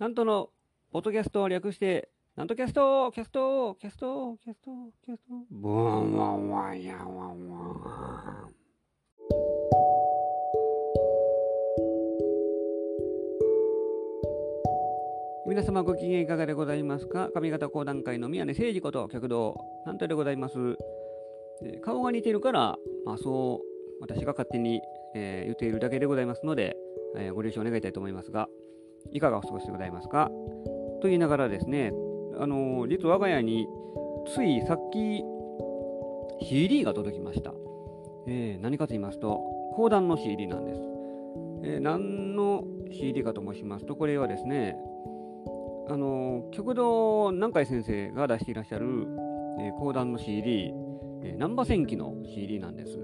なんとの、ポッドキャストを略して、なんとキャスト、キャスト、キャスト、キャスト、キャスト、ブンワンワンヤワンワン。皆様ご機嫌いかがでございますか？上方講談界の宮根誠司こと旭堂南斗でございます。顔が似てるから、まあそう私が勝手に、えー言っているだけでございますので、えーご了承願いたいと思いますが、いかがお過ごしでございますか？と言いながらですね、あのー実は我が家についさっき CD が届きました。えー何かと言いますと、講談の CD なんです。えー何の CD かと申しますと、これはですね、あの極道南海先生が出していらっしゃる、えー講談の CD、え、難波戦記の CD なんです。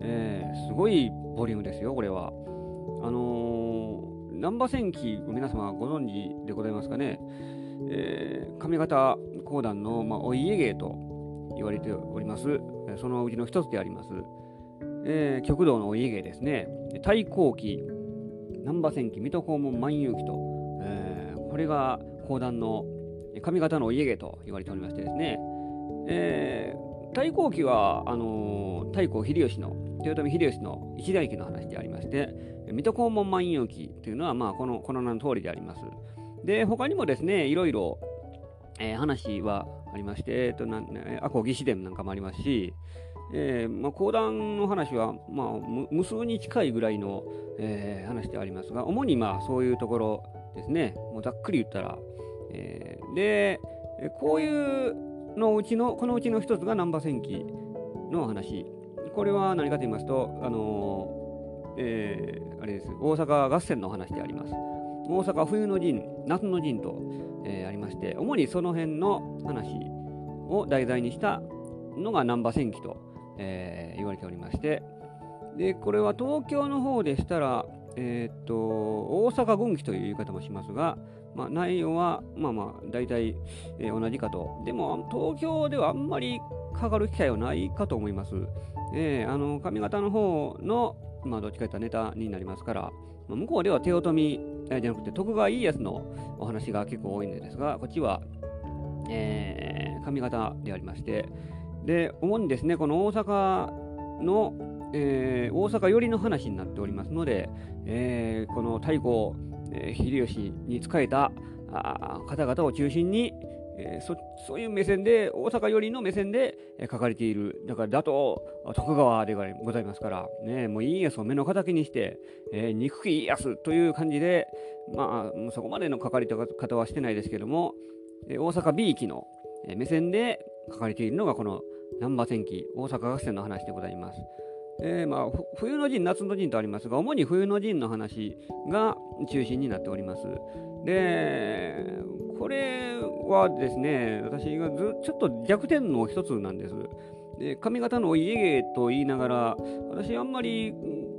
えーすごいボリュームですよ、これは。あの、難波戦記、皆様ご存知でございますかね？えー上方講談の、まあ、お家芸と言われております。そのうちの一つであります。えー極道のお家芸ですね。太閤記、難波戦記、水戸黄門万有記と、えーこれが講談の上方のお家芸と言われておりましてですね。えー太閤記は、あのー太閤秀吉の、豊臣秀吉の一代記の話でありまして、水戸黄門万有記というのは、まあ、このこの名の通りであります。で、他にもですね、いろいろ、えー話はありまして、えっとなんえー、赤穂義士伝なんかもありますし、えーまあ、講談の話は、まあ、無数に近いぐらいの、えー話でありますが、主にまあそういうところですね、もうざっくり言ったら。えーで、こういうのうちの、このうちの一つが難波戦記の話。これは何かと言いますと、あのえーあれです、大阪合戦の話であります。大阪冬の陣、夏の陣と、えーありまして、主にその辺の話を題材にしたのが難波戦記と、えー言われておりまして、で、これは東京の方でしたら、えーっと、大阪軍記という言い方もしますが、まあ、内容は、まあまあ、大体、えー同じかと。でも、東京ではあんまりかかる機会はないかと思います。えーあの、上方の方の、まあ、どっちかといったネタになりますから、まあ向こうでは豊臣、えーじゃなくて徳川家康のお話が結構多いんですが、こっちは、えー上方でありまして、で、主にですね、この大阪の、えー大阪寄りの話になっておりますので、えーこの太閤、えー秀吉に仕えた方々を中心に、えーそそういう目線で、大阪寄りの目線で、えー書かれている、だから打倒徳川でございますから、ね、もう家康を目の敵にして、えー憎き家康という感じで、まあ、そこまでの書かれ方はしてないですけども、えー大阪 B 期の目線で書かれているのがこの難波戦記大阪合戦の話でございます。えーまあ、冬の陣、夏の陣とありますが、主に冬の陣の話が中心になっております。で、これはですね、私がずちょっと弱点の一つなんです。で上方のお家芸と言いながら、私あんまり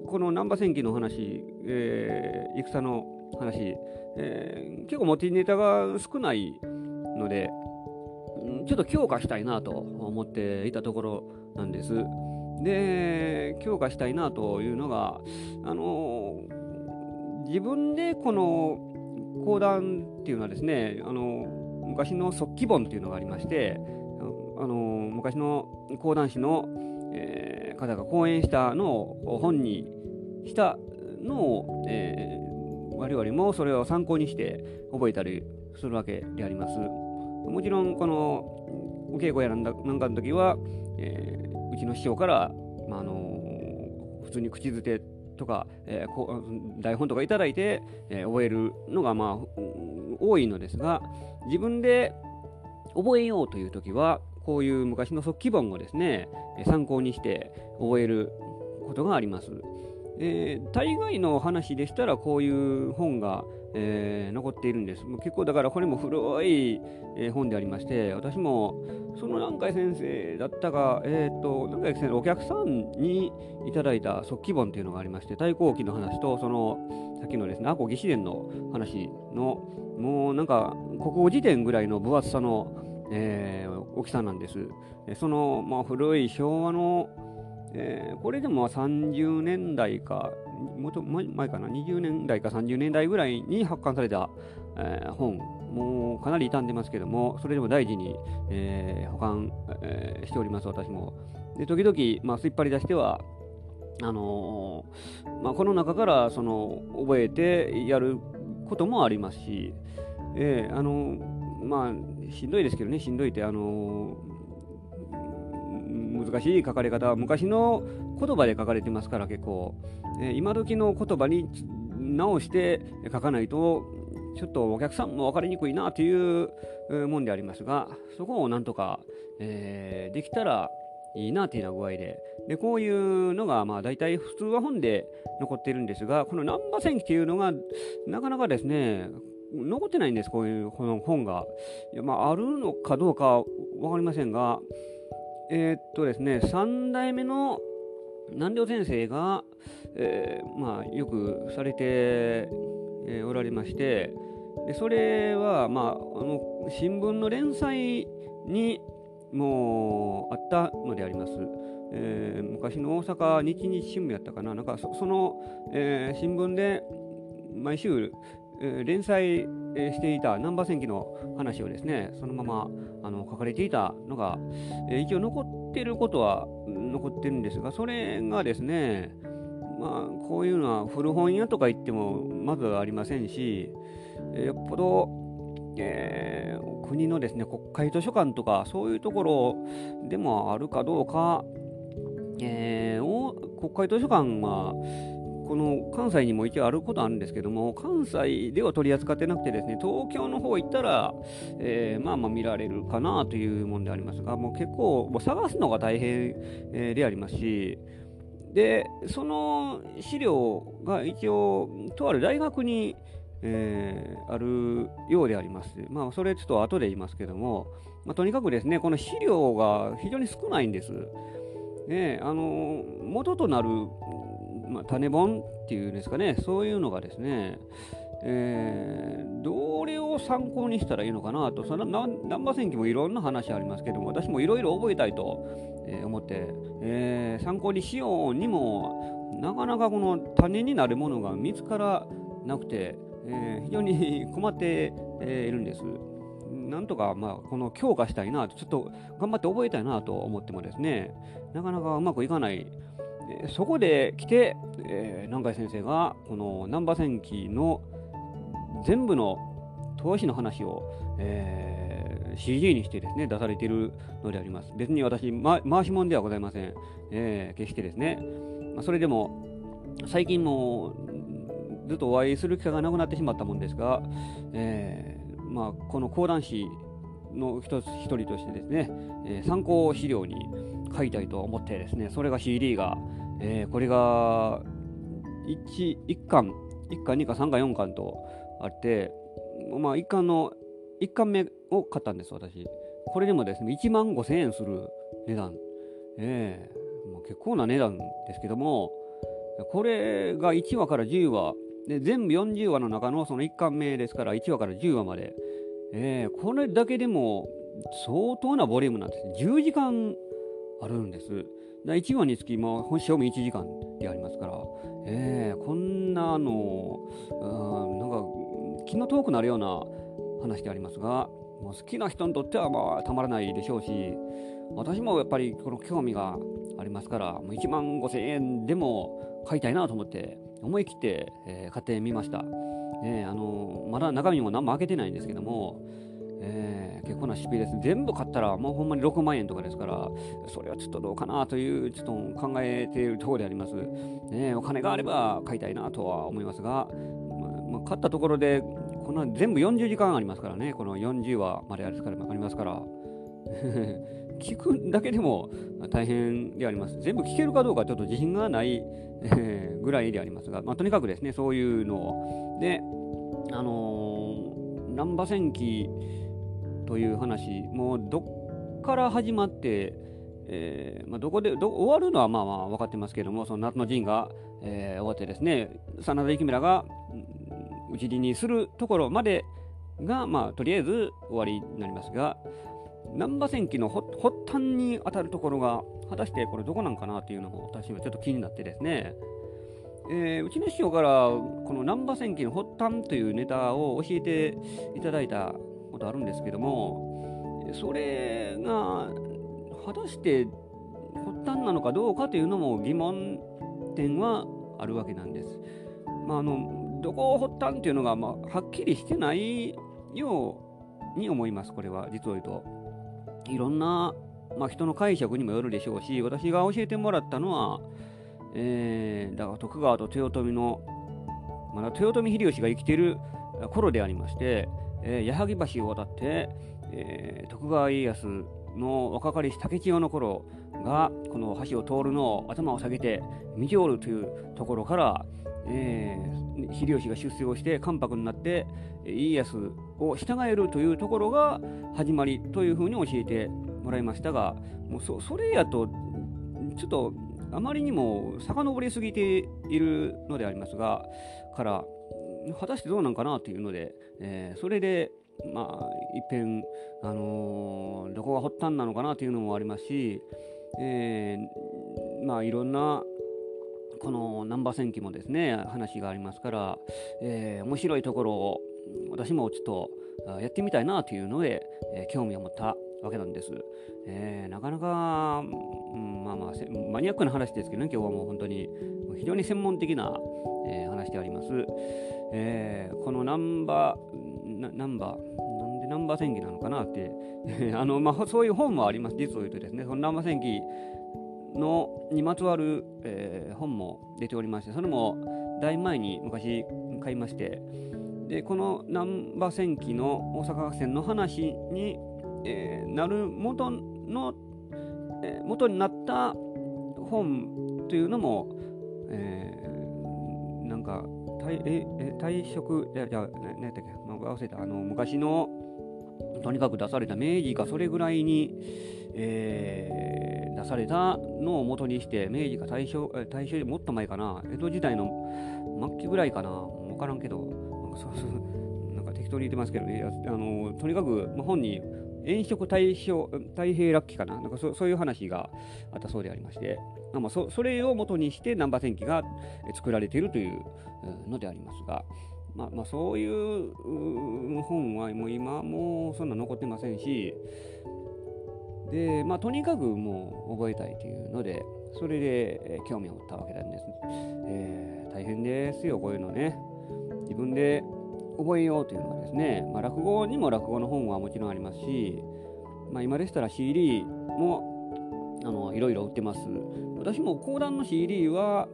この難波戦記の話、えー戦の話、えー結構持ちネタが少ないので、ちょっと強化したいなと思っていたところなんです。で、強化したいなというのが、あの自分でこの講談っていうのはですね、あの昔の速記本っていうのがありまして、あの昔の講談師の、えー方が講演したのを本にしたのを、えー我々もそれを参考にして覚えたりするわけであります。もちろん、このお稽古やなんかの時は、えーうちの師匠から、まああの普通に口づてとか、えーこ台本とかいただいて、えー覚えるのが、まあ、多いのですが、自分で覚えようという時は、こういう昔の速記本をですね、参考にして覚えることがあります。えー大概の話でしたらこういう本が、えー残っているんです。もう結構だからこれも古い、えー本でありまして、私もその南海先生だったか、えー、と南海先生のお客さんにいただいた速記本というのがありまして、太閤記の話と、そのさっきのですね、赤穂義士伝の話の、もうなんか国語辞典ぐらいの分厚さの、えー大きさなんです。えその、まあ、古い昭和のえーこれでも30年代かもと前かな、20年代か30年代ぐらいに発刊された、えー、本、もうかなり傷んでますけども、それでも大事に、えー、保管、えー、しております、私も。で、時々、まあ、すっぱり出しては、あのー、まあ、この中からその覚えてやることもありますし、えー、あのまあ、しんどいですけどね、しんどいって、あの難しい書かれ方は昔の言葉で書かれてますから結構、えー、今時の言葉に直して書かないとちょっとお客さんも分かりにくいなというもんでありますがそこをなんとか、えー、できたらいいなというような具合で。でこういうのがまあ大体普通は本で残っているんですがこの難波戦記というのがなかなかですね残ってないんですこういうこの本が。いや、まあ、あるのかどうか分かりませんがえー、っとですね3代目の南條先生が、えー、まあ、よくされて、えー、おられましてでそれは、まあ、あの新聞の連載にもうあったのであります。えー、昔の大阪日日新聞やったかな、なんかその、えー、新聞で毎週、えー、連載していた難波戦記の話をですね、そのままあの書かれていたのが、えー、一応残っていることは残ってるんですが、それがですね、まあ、こういうのは古本屋とか行ってもまずありませんし、え、よっぽど、えー、国のですね国会図書館とかそういうところでもあるかどうか、えー、国会図書館はこの関西にも一応あることあるんですけども、関西では取り扱ってなくてですね、東京の方行ったら、えー、まあまあ見られるかなというもんでありますが、もう結構もう探すのが大変、え、でありますし、で、その資料が一応、とある大学に、えー、あるようであります。まあ、それちょっと後で言いますけども、まあ、とにかくですね、この資料が非常に少ないんです。ね、あの元となるまあ、種本っていうんですかね、そういうのがですね、えー、どれを参考にしたらいいのかなと、その難波戦記もいろんな話ありますけども、私もいろいろ覚えたいと、えー、思って、えー、参考にしようにも、なかなかこの種になるものが見つからなくて、えー、非常に 困って、えー、いるんです。なんとか、まあ、この強化したいなと、ちょっと頑張って覚えたいなと思ってもですね、なかなかうまくいかないそこで来て、えー、南海先生がこの難波戦記の全部の投資の話を、えー、CG にしてですね出されているのであります。別に私、ま、回し物ではございません。えー、決してですね。まあ、それでも最近もずっとお会いする機会がなくなってしまったもんですが、えーまあ、この講談師の一つ一人としてですね、えー、参考資料に書いたいと思ってですね、それが CD が、えー、これが 1, 1巻、1巻、2巻、3巻、4巻とあって、まあ、1巻の、1巻目を買ったんです、私。これでもですね、1万5000円する値段。えー、もう結構な値段ですけども、これが1話から10話、で全部40話の中のその1巻目ですから、1話から10話まで、えー、これだけでも相当なボリュームなんです。10時間あるんです。1話につき、まあ、賞味1時間でありますから、えー、こんなの、うんなんか気の遠くなるような話でありますが、もう好きな人にとってはまあたまらないでしょうし、私もやっぱりこの興味がありますから、もう1万5000円でも買いたいなと思って、思い切って、えー、買ってみました。えー、あのまだ中身も何も開けてないんですけども、えー、結構な出費です。全部買ったらもうほんまに6万円とかですから、それはちょっとどうかなという、ちょっと考えているところであります。ね、お金があれば買いたいなとは思いますが、まあ、買ったところで、この全部40時間ありますからね、この40話までありますから。聞くだけでも大変であります。全部聞けるかどうかちょっと自信がない、ぐらいでありますが、まあ、とにかくですね、そういうのを。で、あのー、難波戦記という話、もうどっから始まって、えー、まあ、どこでど終わるのはまあまあ分かってますけども、その夏の陣が、えー、終わってですね、真田幸村が討ち死にするところまでが、まあ、とりあえず終わりになりますが、難波戦記の発端に当たるところが、果たしてこれどこなんかなというのも私はちょっと気になってですね、えー、うちの師匠からこの難波戦記の発端というネタを教えていただいたことあるんですけどもそれが果たして発端なのかどうかというのも疑問点はあるわけなんです。まあ、あのどこを発端っていうのが、まあ、はっきりしてないように思います、これは実を言うと。いろんな、まあ、人の解釈にもよるでしょうし、私が教えてもらったのは、えー、だから徳川と豊臣の、まだ豊臣秀吉が生きている頃でありまして、えー、矢作橋を渡って、えー、徳川家康の若かりし竹千代の頃がこの橋を通るのを頭を下げて見ておるというところから、えー、秀吉が出世をして関白になって家康を従えるというところが始まりというふうに教えてもらいましたがもうそそれやとちょっとあまりにも遡りすぎているのでありますがから果たしてどうなんかなというので、えー、それでまあ一遍、あのー、どこが発端なのかなというのもありますし、えー、まあいろんなこの難波戦記もですね話がありますから、えー、面白いところを私もちょっとやってみたいなというので、え、興味を持ったわけなんです。えー、なかなか、うん、まあまあマニアックな話ですけどね今日はもう本当に非常に専門的な、えー、話であります。えー、このナンバーナンバーなんでナンバー戦記なのかなってあの、まあ、そういう本もあります実を言うとですねそのナンバー戦記のにまつわる、えー、本も出ておりましてそれもだいぶ前に昔買いましてでこの難波戦記の大阪合戦の話に、えー、なる元の、えー、元になった本というのも、えー、なんか退ええ退職じゃじゃ何やったっけ、まあ、忘れた。あの昔のとにかく出された明治かそれぐらいに、えー、出されたのを元にして明治か大正大正よりもっと前かな。江戸時代の末期ぐらいかな。分からんけど。なんかそうそうなんか適当に言ってますけど。ねあのとにかく、まあ、本に炎色大正太平楽器かな？なんかそそういう話があったそうでありまして、まあ、そそれを元にして難波戦記が作られているというのでありますが、まあ、まあ、そういう本はもう今もそんな残ってませんし。で、まあ、とにかくもう覚えたいというのでそれで興味を持ったわけなんです、えー、大変ですよこういうのね。自分で覚えようというのはですね、まあ、落語にも落語の本はもちろんありますし、まあ、今でしたら CD もあのいろいろ売ってます。私も講談の CD は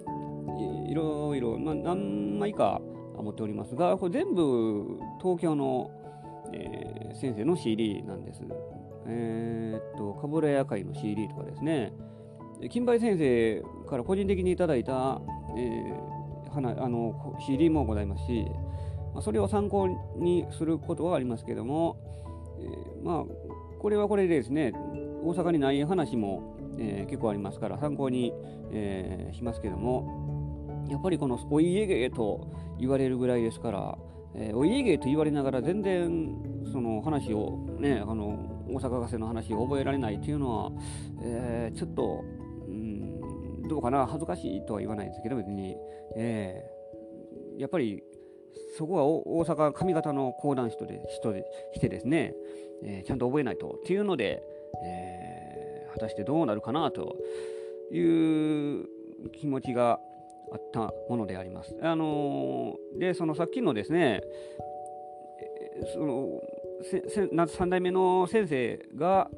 いろいろ、まあ、何枚か持っておりますがこれ全部東京の、えー、先生の CD なんです。えー、っとかぶらや会の CD とかですね。金梅先生から個人的にいただいた、えー、あの CD もございますしまあ、それを参考にすることはありますけども、えー、まあこれはこれでですね大阪にない話も、えー、結構ありますから参考に、えー、しますけどもやっぱりこのお家芸と言われるぐらいですから、えー、お家芸と言われながら全然その話をねあの大阪合戦の話を覚えられないというのは、えー、ちょっと、うん、どうかな恥ずかしいとは言わないですけど別に、えー、やっぱりそこは大阪上方の講談師とで人でしてですね、えー、ちゃんと覚えないとっていうので、えー、果たしてどうなるかなという気持ちがあったものであります。あのー、でそのさっきのですねその3代目の先生が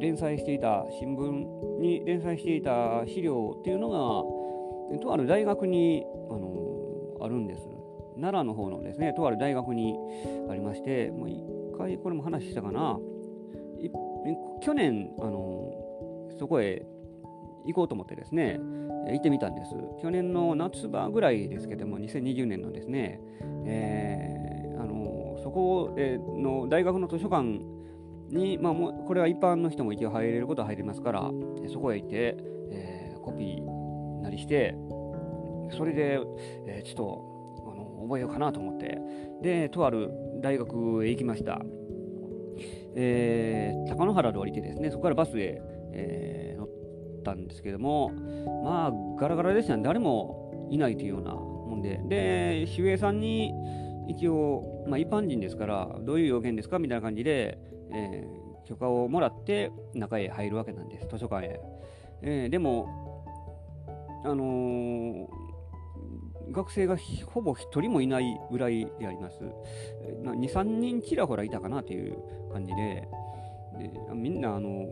連載していた新聞に連載していた資料っていうのがとある大学に、あの、あるんです。奈良の方のですねとある大学にありましてもう一回これも話したかな。去年あのそこへ行こうと思ってですね行ってみたんです。去年の夏場ぐらいですけども2020年のですね、えー、あのそこの大学の図書館に、まあ、もうこれは一般の人も一応入れることは入れますからそこへ行って、えー、コピーなりしてそれで、えー、ちょっと覚えようかなと思って、で、とある大学へ行きました。えー、高野原で降りてですね、そこからバスへ、えー、乗ったんですけども、まあ、ガラガラでしたね、誰もいないというようなもんで、で、守衛さんに一応、まあ、一般人ですから、どういう要件ですか？みたいな感じで、えー、許可をもらって中へ入るわけなんです、図書館へ。えー、でも、あのー、学生がほぼ1人もいないぐらいであります。2、3人ちらほらいたかなという感じで、でみんなあの、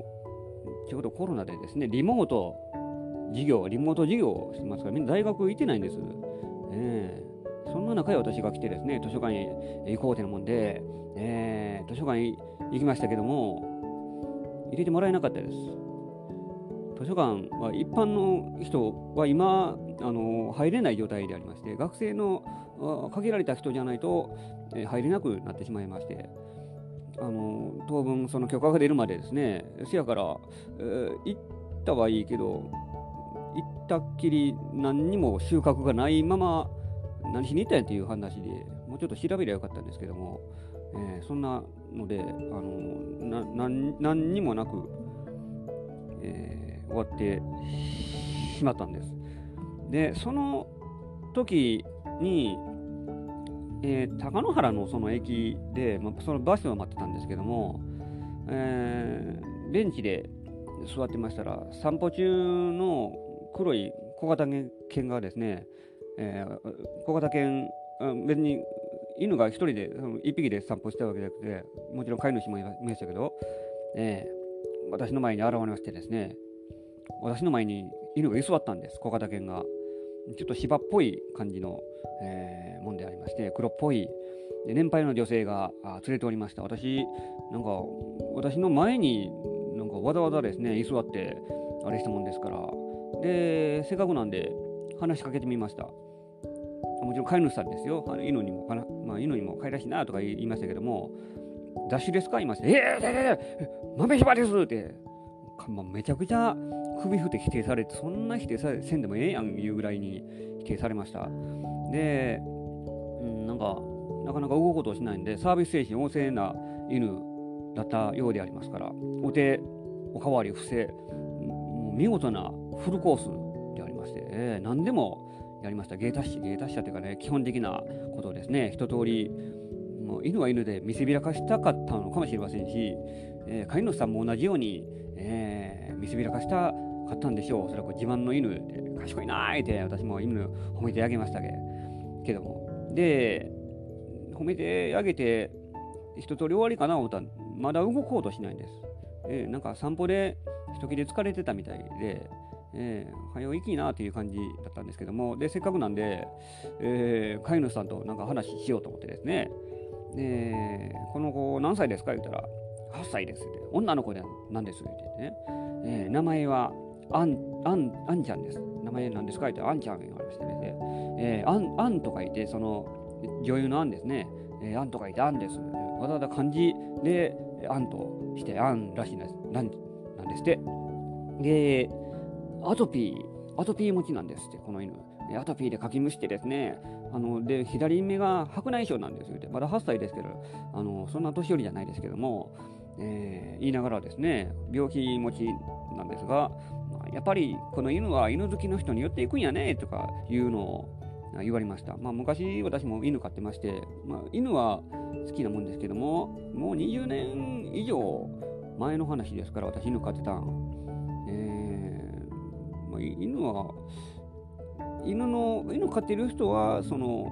ちょうどコロナでですね、リモート授業、リモート授業をしてますから、みんな大学行ってないんです。えー、そんな中へ私が来てですね、図書館へ行こうというもんで、えー、図書館へ行きましたけども、入れてもらえなかったです。図書館は一般の人は今あの入れない状態でありまして学生の限られた人じゃないと、入れなくなってしまいましてあの当分その許可が出るまでですねせやから、えー、行ったはいいけど行ったっきり何にも収穫がないまま何しに行ったんやっていう話でもうちょっと調べりゃよかったんですけども、えー、そんなのであの何にもなく、えー、終わってしまったんです。でその時に、えー、高野原のその駅で、まあ、そのバスを待ってたんですけども、えー、ベンチで座ってましたら散歩中の黒い小型犬がですね、えー、小型犬別に犬が1人で1匹で散歩したわけじゃなくてもちろん飼い主もいましたけど、えー、私の前に現れましてですね私の前に犬が居座ったんです。小型犬が。ちょっと芝っぽい感じの、えー、もんでありまして黒っぽい。年配の女性が連れておりました。私なんか私の前になんかわざわざですね居座ってあれしたもんですから。でせっかくなんで話しかけてみました。もちろん飼い主さんですよ。あの犬にもかな、まあ、犬にも飼いらしいなとか言いましたけどもダッシュですか言いました。えー、えー、えー、豆柴ですって。まあめちゃくちゃ首振って否定されて、そんな否定されせんでもええやんいうぐらいに否定されました。で、うん、なんか、なかなか動くことをしないんで、サービス精神旺盛な犬だったようでありますから、お手、おかわり、伏せ、見事なフルコースでありまして、えー、何でもやりました。芸達者、芸達者というかね、基本的なことですね。一通り、もう犬は犬で見せびらかしたかったのかもしれませんし、えー、飼い主さんも同じように、えー、見せびらかした買ったんでしょう。それは自慢の犬で、賢いなーって私も犬褒めてあげましたけども。で、褒めてあげて、一通り終わりかな思ったら、まだ動こうとしないんです。えー、なんか散歩で一切れ疲れてたみたいで、えー、早いきなっていう感じだったんですけども、で、せっかくなんで、えー、飼い主さんとなんか話しようと思ってですね、で、この子何歳ですか言ったら、8歳ですって、女の子で何ですって言ってね、えー、名前はあん、あん、あんちゃんです。名前なんですか？ってあんちゃん言われましてね。えー、あん、あんと書いて、その、女優のあんですね。えー、あんと書いてあんです。わざわざ漢字で、あんとして、あんらしいです。なん、なんですって。で、アトピー、アトピー持ちなんですって、この犬。アトピーでかきむしてですね、あので左目が白内障なんですよまだ8歳ですけど、あのそんな年寄りじゃないですけども、えー、言いながらですね、病気持ちなんですが、まやっぱりこの犬は犬好きの人に寄っていくんやねとかいうのを言われました。まあ、昔私も犬飼ってまして、まあ、犬は好きなもんですけども、もう20年以上前の話ですから私犬飼ってたん。えーまあ、犬は、犬の、犬飼ってる人はその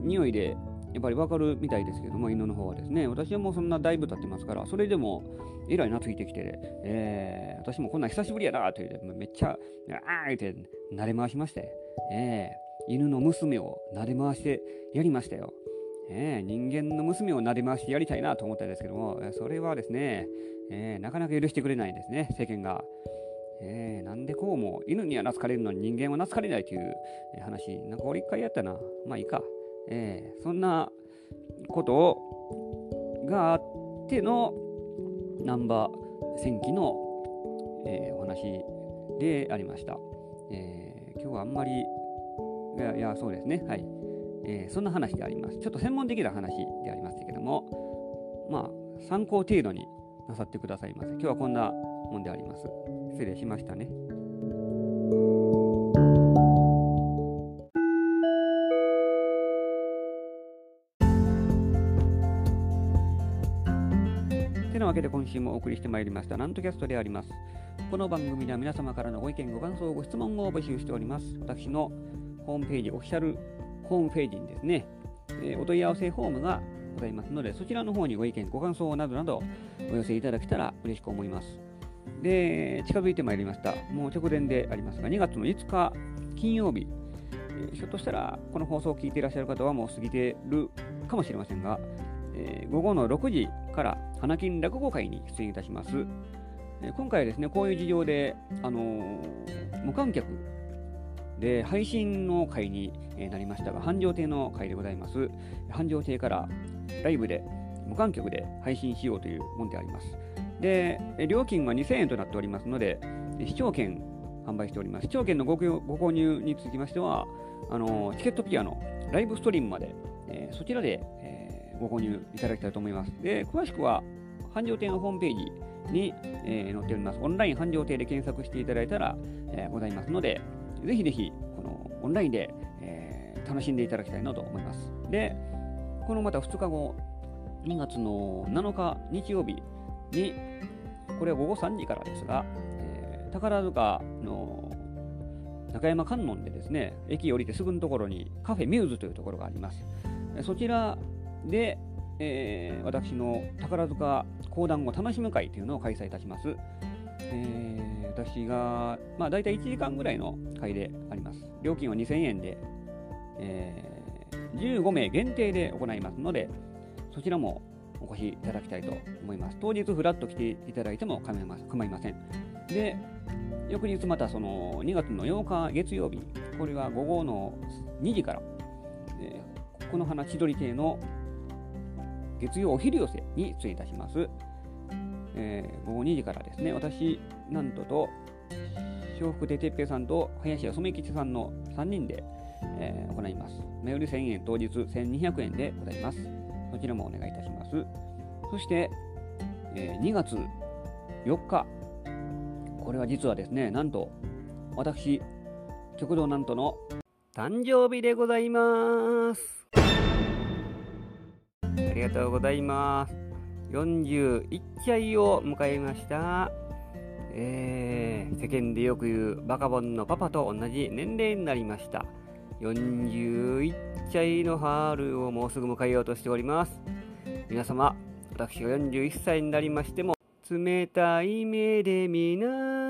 匂いでやっぱりわかるみたいですけども、犬の方はですね、私はもうそんなだいぶ経ってますから、それでもえらい懐いてきて、えー、私もこんな久しぶりやなと言って、めっちゃ、あーって撫で回しまして、えー、犬の娘を撫で回してやりましたよ。えー、人間の娘を撫で回してやりたいなと思ったんですけども、それはですね、えー、なかなか許してくれないんですね、世間が。えー、なんでこうも犬には懐かれるのに人間は懐かれないという話、なんか俺一回やったな。まあいいか。えー、そんなことをがあっての難波戦記の、えー、お話でありました。えー、今日はあんまり、いや、いやそうですね、はい、えー、そんな話であります。ちょっと専門的な話でありましたけども、まあ、参考程度になさってくださいませ。今日はこんなもんであります。失礼しましたね。わけで今週もお送りしてまいりました、なんとキャストであります。この番組では皆様からのご意見、ご感想、ご質問を募集しております。私のホームページ、オフィシャルホームページにですね、えー、お問い合わせフォームがございますので、そちらの方にご意見、ご感想などなどお寄せいただけたら嬉しく思います。で、近づいてまいりました。もう直前でありますが、2月の5日金曜日、えー、ひょっとしたらこの放送を聞いていらっしゃる方はもう過ぎてるかもしれませんが、えー、午後の6時から花金落語会に出演いたします。えー、今回はですね、こういう事情で、あのー、無観客で配信の会になりましたが、繁盛亭の会でございます。繁盛亭からライブで無観客で配信しようというものであります。で、料金は2000円となっておりますので、視聴券販売しております。視聴券のご購入につきましては、あのチケットピアのライブストリームまで、えー、そちらで、ご購入いただきたいと思います。で、詳しくは、繁盛亭のホームページに、えー、載っております。オンライン繁盛亭で検索していただいたら、えー、ございますので、ぜひぜひ、このオンラインで、えー、楽しんでいただきたいなと思います。で、このまた2日後、2月の7日日曜日に、これは午後3時からですが、えー、宝塚の中山観音でですね、駅降りてすぐのところにカフェミューズというところがあります。そちらで、えー、私の宝塚講談を楽しむ会というのを開催いたします。えー、私が、まあ、大体1時間ぐらいの会であります。料金は2000円で、えー、15名限定で行いますので、そちらもお越しいただきたいと思います。当日フラッと来ていただいても構いません。で、翌日またその2月の8日月曜日、これは午後の2時から、えー、この花千鳥亭の月曜お昼寄せに出演いたします。えー、午後2時からですね、私、なんとと、笑福亭哲平さんと林家染吉さんの3人で、えー、行います。目売り1000円、当日1200円でございます。そちらもお願いいたします。そして、えー、2月4日、これは実はですね、なんと、私、極道なんとの誕生日でございます。ありがとうございます。41歳を迎えました。えー、世間でよく言うバカボンのパパと同じ年齢になりました。41歳の春をもうすぐ迎えようとしております。皆様、私が41歳になりましても、冷たい目で見ない